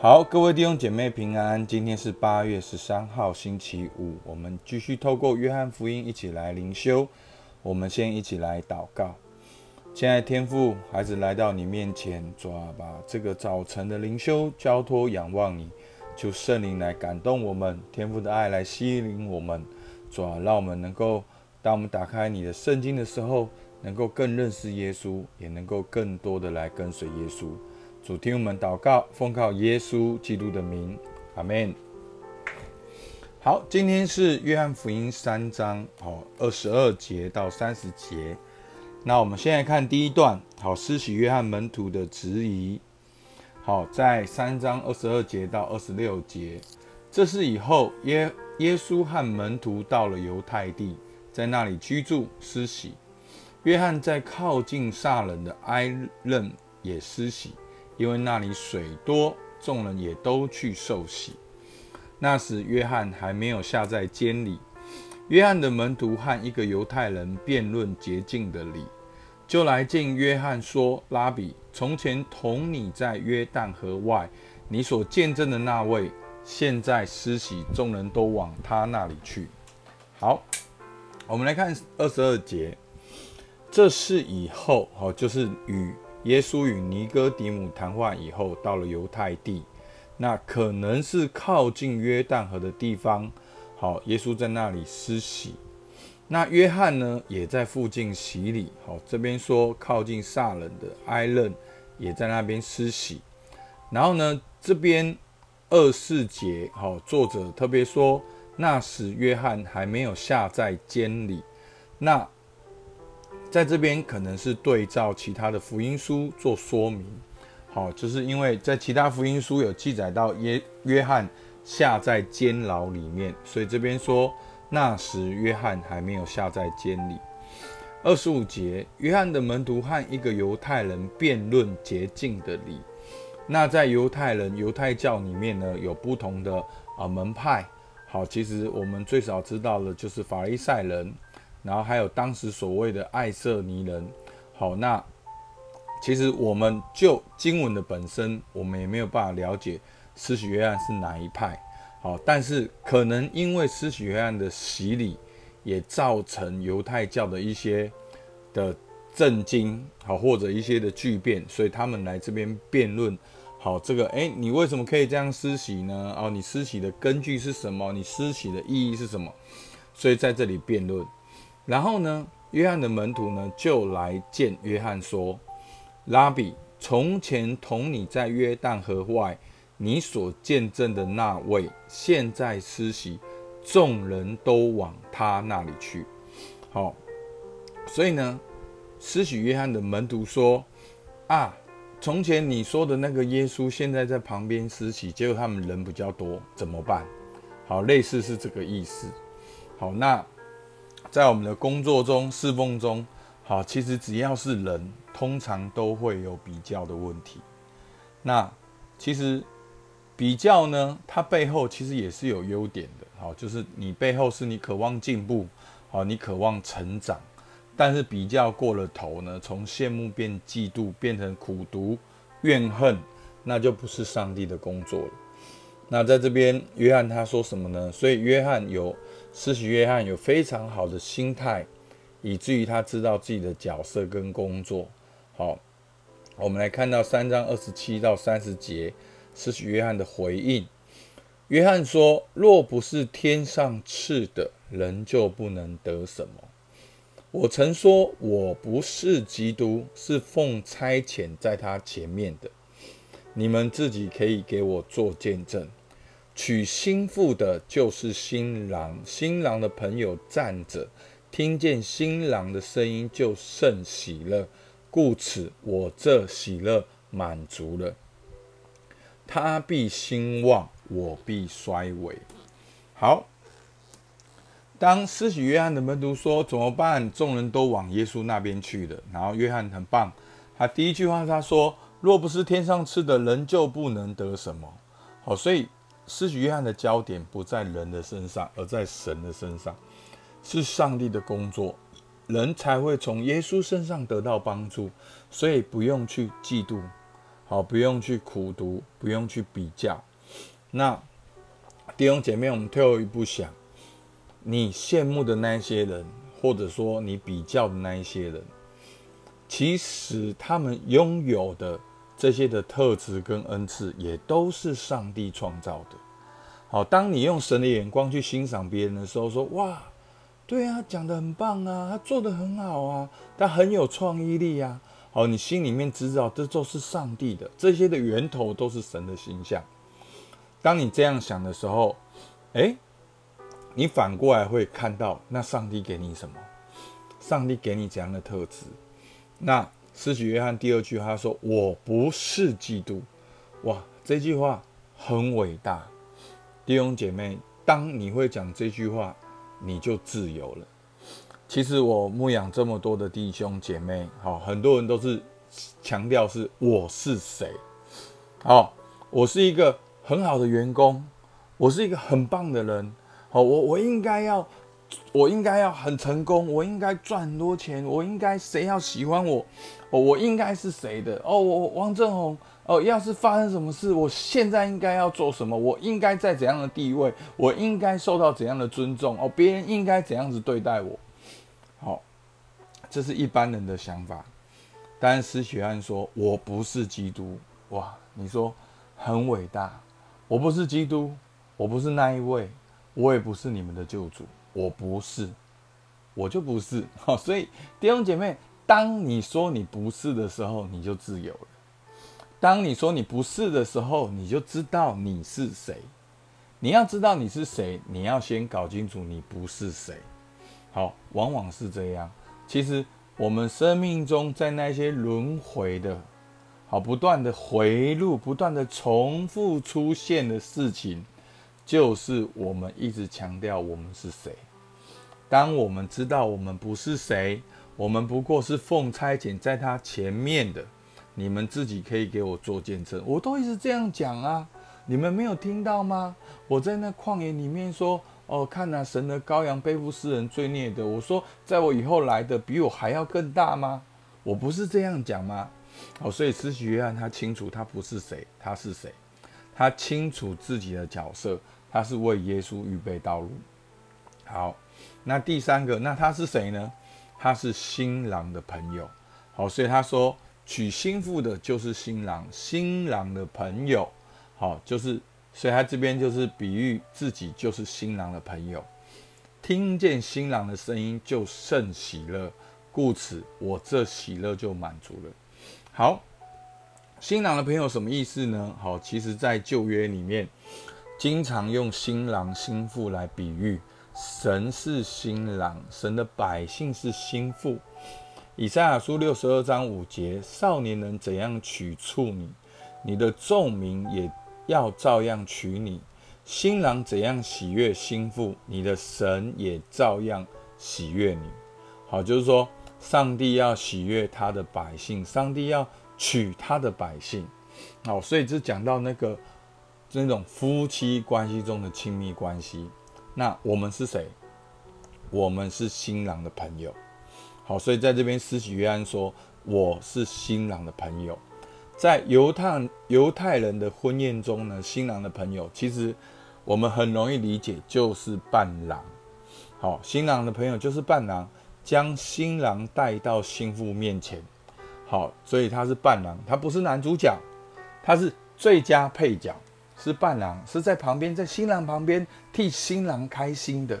好，各位弟兄姐妹平安。今天是八月十三号，星期五。我们继续透过约翰福音一起来灵修。我们先一起来祷告。亲爱的天父，孩子来到你面前，主啊，把这个早晨的灵修交托仰望你，求圣灵来感动我们，天父的爱来吸引我们。主啊，让我们能够，当我们打开你的圣经的时候，能够更认识耶稣，也能够更多的来跟随耶稣。主听我们祷告，奉靠耶稣基督的名，阿门。好，今天是约翰福音三章，好二十二节到三十节。那我们现在看第一段，好施洗约翰门徒的质疑。好，在三章二十二节到二十六节，这是以后耶耶稣和门徒到了犹太地，在那里居住施洗。约翰在靠近撒冷的埃任也施洗。因为那里水多，众人也都去受洗。那时约翰还没有下在监里。约翰的门徒和一个犹太人辩论洁净的理，就来见约翰说：“拉比，从前同你在约旦河外，你所见证的那位，现在施洗，众人都往他那里去。”好，我们来看二十二节，这是以后，好，就是与。耶稣与尼哥底母谈话以后，到了犹太地，那可能是靠近约旦河的地方。好，耶稣在那里施洗。那约翰呢，也在附近洗礼。好，这边说靠近撒冷的埃勒也在那边施洗。然后呢，这边二四节，好，作者特别说，那时约翰还没有下在监里。那在这边可能是对照其他的福音书做说明，好，就是因为在其他福音书有记载到约约翰下在监牢里面，所以这边说那时约翰还没有下在监里。二十五节，约翰的门徒和一个犹太人辩论洁净的理。那在犹太人犹太教里面呢，有不同的啊门派。好，其实我们最少知道的就是法利赛人。然后还有当时所谓的爱色尼人，好，那其实我们就经文的本身，我们也没有办法了解施洗约翰是哪一派，好，但是可能因为施洗约翰的洗礼，也造成犹太教的一些的震惊，好，或者一些的巨变，所以他们来这边辩论，好，这个，哎，你为什么可以这样施洗呢？哦，你施洗的根据是什么？你施洗的意义是什么？所以在这里辩论。然后呢，约翰的门徒呢就来见约翰说：“拉比，从前同你在约旦河外，你所见证的那位，现在施洗，众人都往他那里去。”好，所以呢，施洗约翰的门徒说：“啊，从前你说的那个耶稣，现在在旁边施洗，结果他们人比较多，怎么办？”好，类似是这个意思。好，那。在我们的工作中、侍奉中，好，其实只要是人，通常都会有比较的问题。那其实比较呢，它背后其实也是有优点的，好，就是你背后是你渴望进步，好，你渴望成长。但是比较过了头呢，从羡慕变嫉妒，变成苦读、怨恨，那就不是上帝的工作了。那在这边，约翰他说什么呢？所以约翰有。施洗约翰有非常好的心态，以至于他知道自己的角色跟工作。好，我们来看到三章二十七到三十节，施洗约翰的回应。约翰说：“若不是天上赐的，人就不能得什么。我曾说我不是基督，是奉差遣在他前面的。你们自己可以给我做见证。”娶新妇的就是新郎，新郎的朋友站着，听见新郎的声音就甚喜乐，故此我这喜乐满足了。他必兴旺，我必衰微。好，当施洗约翰的门徒说怎么办？众人都往耶稣那边去了。然后约翰很棒，他第一句话他说：若不是天上吃的人，就不能得什么。好，所以。施洗约翰的焦点不在人的身上，而在神的身上，是上帝的工作，人才会从耶稣身上得到帮助，所以不用去嫉妒。好，不用去苦读，不用去比较。那弟兄姐妹，我们退后一步想，你羡慕的那些人，或者说你比较的那一些人，其实他们拥有的这些的特质跟恩赐，也都是上帝创造的。好，当你用神的眼光去欣赏别人的时候，说哇，对啊，讲的很棒啊，他做的很好啊，他很有创意力啊。好，你心里面知道这都是上帝的，这些的源头都是神的形象。当你这样想的时候，哎，你反过来会看到，那上帝给你什么？上帝给你怎样的特质？那施洗约翰第二句他说：“我不是基督。”哇，这句话很伟大。弟兄姐妹，当你会讲这句话，你就自由了。其实我牧养这么多的弟兄姐妹，好，很多人都是强调是我是谁，好，我是一个很好的员工，我是一个很棒的人，好，我我应该要，我应该要很成功，我应该赚很多钱，我应该谁要喜欢我，哦，我应该是谁的？哦，我王正宏。哦，要是发生什么事，我现在应该要做什么？我应该在怎样的地位？我应该受到怎样的尊重？哦，别人应该怎样子对待我？好，这是一般人的想法。但施洗安说：“我不是基督。”哇，你说很伟大。我不是基督，我不是那一位，我也不是你们的救主，我不是，我就不是。好，所以弟兄姐妹，当你说你不是的时候，你就自由了。当你说你不是的时候，你就知道你是谁。你要知道你是谁，你要先搞清楚你不是谁。好，往往是这样。其实我们生命中在那些轮回的，好不断的回路、不断的重复出现的事情，就是我们一直强调我们是谁。当我们知道我们不是谁，我们不过是奉差遣在他前面的。你们自己可以给我做见证，我都一直这样讲啊，你们没有听到吗？我在那旷野里面说，哦，看呐，神的羔羊背负世人罪孽的。我说，在我以后来的比我还要更大吗？我不是这样讲吗？好，所以施洗约翰他清楚他不是谁，他是谁？他清楚自己的角色，他是为耶稣预备道路。好，那第三个，那他是谁呢？他是新郎的朋友。好，所以他说。娶新妇的就是新郎，新郎的朋友，好，就是，所以他这边就是比喻自己就是新郎的朋友，听见新郎的声音就甚喜乐，故此我这喜乐就满足了。好，新郎的朋友什么意思呢？好，其实在旧约里面，经常用新郎新妇来比喻神是新郎，神的百姓是新妇。以赛亚书六十二章五节：少年人怎样娶处你，你的众民也要照样娶你；新郎怎样喜悦新妇，你的神也照样喜悦你。好，就是说，上帝要喜悦他的百姓，上帝要娶他的百姓。好，所以这讲到那个那种夫妻关系中的亲密关系。那我们是谁？我们是新郎的朋友。好，所以在这边，施洗约翰说：“我是新郎的朋友。”在犹太犹太人的婚宴中呢，新郎的朋友其实我们很容易理解，就是伴郎。好，新郎的朋友就是伴郎，将新郎带到新妇面前。好，所以他是伴郎，他不是男主角，他是最佳配角，是伴郎，是在旁边，在新郎旁边替新郎开心的。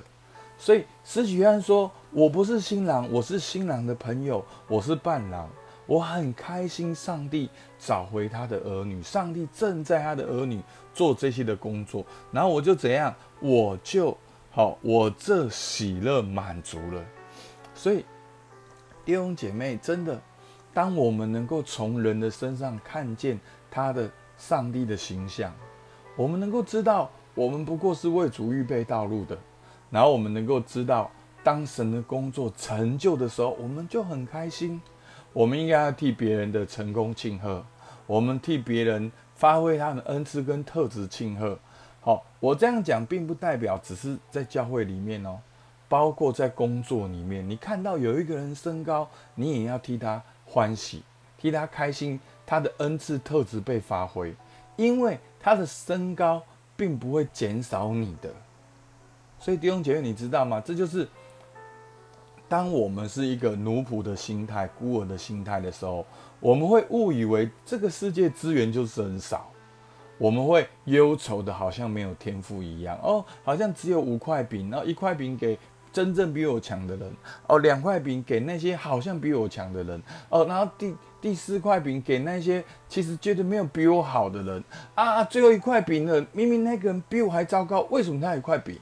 所以施洗约翰说。我不是新郎，我是新郎的朋友，我是伴郎，我很开心。上帝找回他的儿女，上帝正在他的儿女做这些的工作，然后我就怎样，我就好，我这喜乐满足了。所以弟兄姐妹，真的，当我们能够从人的身上看见他的上帝的形象，我们能够知道，我们不过是为主预备道路的，然后我们能够知道。当神的工作成就的时候，我们就很开心。我们应该要替别人的成功庆贺，我们替别人发挥他的恩赐跟特质庆贺。好，我这样讲并不代表只是在教会里面哦，包括在工作里面，你看到有一个人升高，你也要替他欢喜，替他开心，他的恩赐特质被发挥，因为他的身高并不会减少你的。所以弟兄姐妹，你知道吗？这就是当我们是一个奴仆的心态、孤儿的心态的时候，我们会误以为这个世界资源就是很少，我们会忧愁的，好像没有天赋一样哦，好像只有五块饼，然后一块饼给。真正比我强的人哦，两块饼给那些好像比我强的人哦，然后第第四块饼给那些其实觉得没有比我好的人啊，最后一块饼呢，明明那个人比我还糟糕，为什么他有块饼？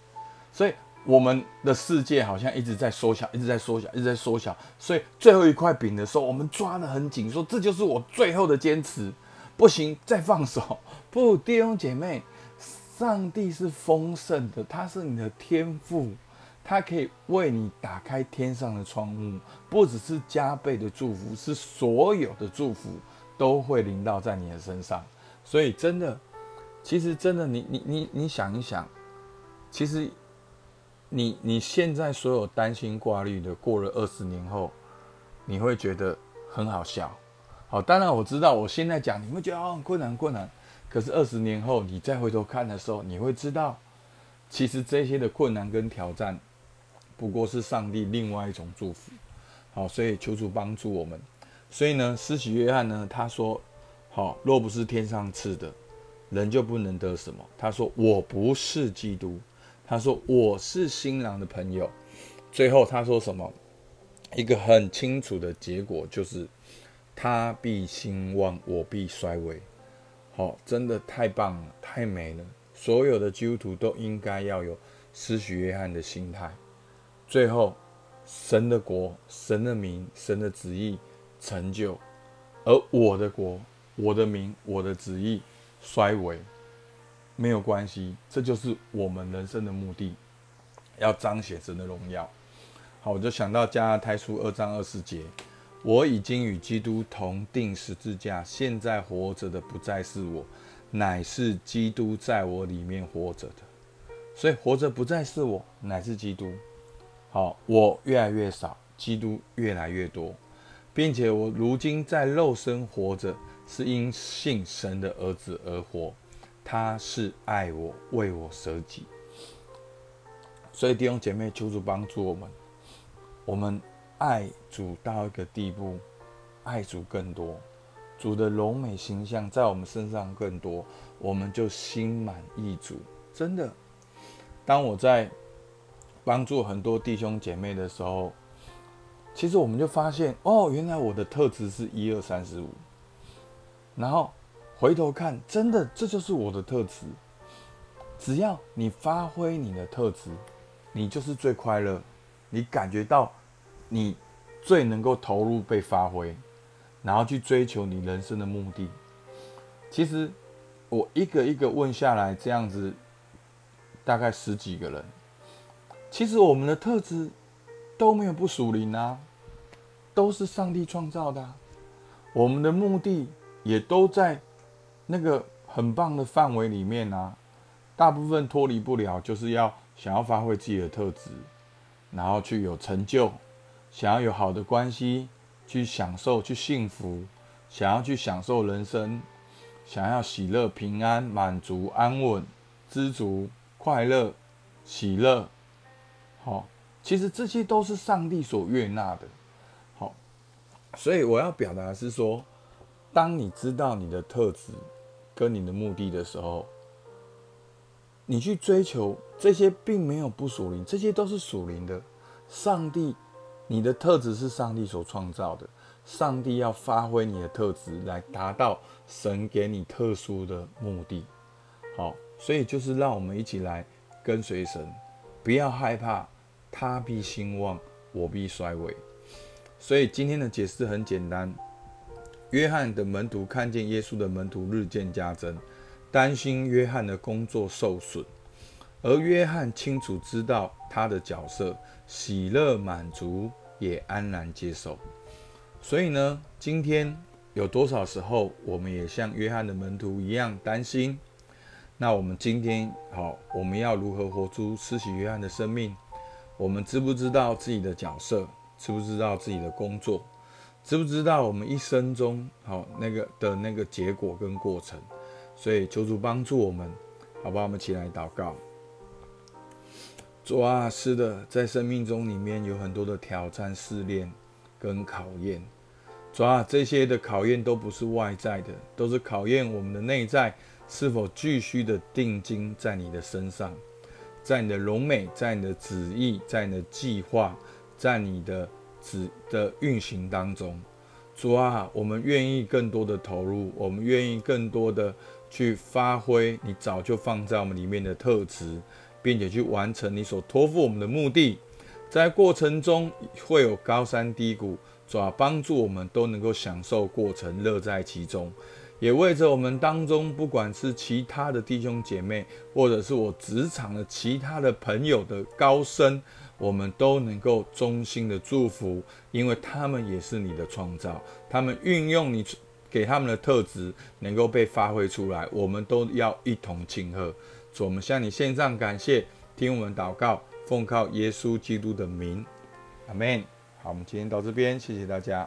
所以我们的世界好像一直在缩小，一直在缩小，一直在缩小。所以最后一块饼的时候，我们抓得很紧，说这就是我最后的坚持，不行再放手。不，弟兄姐妹，上帝是丰盛的，他是你的天赋。它可以为你打开天上的窗户，不只是加倍的祝福，是所有的祝福都会临到在你的身上。所以真的，其实真的，你你你你想一想，其实你你现在所有担心挂虑的，过了二十年后，你会觉得很好笑。好，当然我知道，我现在讲你会觉得哦很困难困难，可是二十年后你再回头看的时候，你会知道，其实这些的困难跟挑战。不过是上帝另外一种祝福，好，所以求主帮助我们。所以呢，施洗约翰呢，他说：“好，若不是天上赐的，人就不能得什么。”他说：“我不是基督。”他说：“我是新郎的朋友。”最后他说什么？一个很清楚的结果就是：他必兴旺，我必衰微。好，真的太棒了，太美了。所有的基督徒都应该要有施洗约翰的心态。最后，神的国、神的名、神的旨意成就，而我的国、我的名、我的旨意衰微，没有关系，这就是我们人生的目的，要彰显神的荣耀。好，我就想到加拉太书二章二十节，我已经与基督同定十字架，现在活着的不再是我，乃是基督在我里面活着的。所以活着不再是我，乃是基督。好，我越来越少，基督越来越多，并且我如今在肉身活着，是因信神的儿子而活。他是爱我，为我舍己。所以弟兄姐妹，求主帮助我们，我们爱主到一个地步，爱主更多，主的柔美形象在我们身上更多，我们就心满意足。真的，当我在。帮助很多弟兄姐妹的时候，其实我们就发现哦，原来我的特质是一二三四五。然后回头看，真的这就是我的特质。只要你发挥你的特质，你就是最快乐，你感觉到你最能够投入被发挥，然后去追求你人生的目的。其实我一个一个问下来，这样子大概十几个人。其实我们的特质都没有不属灵啊，都是上帝创造的。我们的目的也都在那个很棒的范围里面啊。大部分脱离不了，就是要想要发挥自己的特质，然后去有成就，想要有好的关系，去享受，去幸福，想要去享受人生，想要喜乐、平安、满足、安稳、知足、快乐、喜乐。好，其实这些都是上帝所悦纳的。好，所以我要表达的是说，当你知道你的特质跟你的目的的时候，你去追求这些，并没有不属灵，这些都是属灵的。上帝，你的特质是上帝所创造的，上帝要发挥你的特质来达到神给你特殊的目的。好，所以就是让我们一起来跟随神，不要害怕。他必兴旺，我必衰微。所以今天的解释很简单：约翰的门徒看见耶稣的门徒日渐加增，担心约翰的工作受损，而约翰清楚知道他的角色，喜乐满足，也安然接受。所以呢，今天有多少时候，我们也像约翰的门徒一样担心？那我们今天好，我们要如何活出施洗约翰的生命？我们知不知道自己的角色？知不知道自己的工作？知不知道我们一生中好那个的那个结果跟过程？所以求主帮助我们，好不好？我们起来祷告。主啊，是的，在生命中里面有很多的挑战、试炼跟考验。主啊，这些的考验都不是外在的，都是考验我们的内在是否继续的定睛在你的身上，在你的荣美，在你的旨意，在你的计划，在你的旨的运行当中。主啊，我们愿意更多的投入，我们愿意更多的去发挥你早就放在我们里面的特质。并且去完成你所托付我们的目的，在过程中会有高山低谷，主要帮助我们都能够享受过程，乐在其中。也为着我们当中，不管是其他的弟兄姐妹，或者是我职场的其他的朋友的高升，我们都能够衷心的祝福，因为他们也是你的创造，他们运用你给他们的特质能够被发挥出来，我们都要一同庆贺。我们向你献上感谢，听我们祷告，奉靠耶稣基督的名，阿门。好，我们今天到这边，谢谢大家。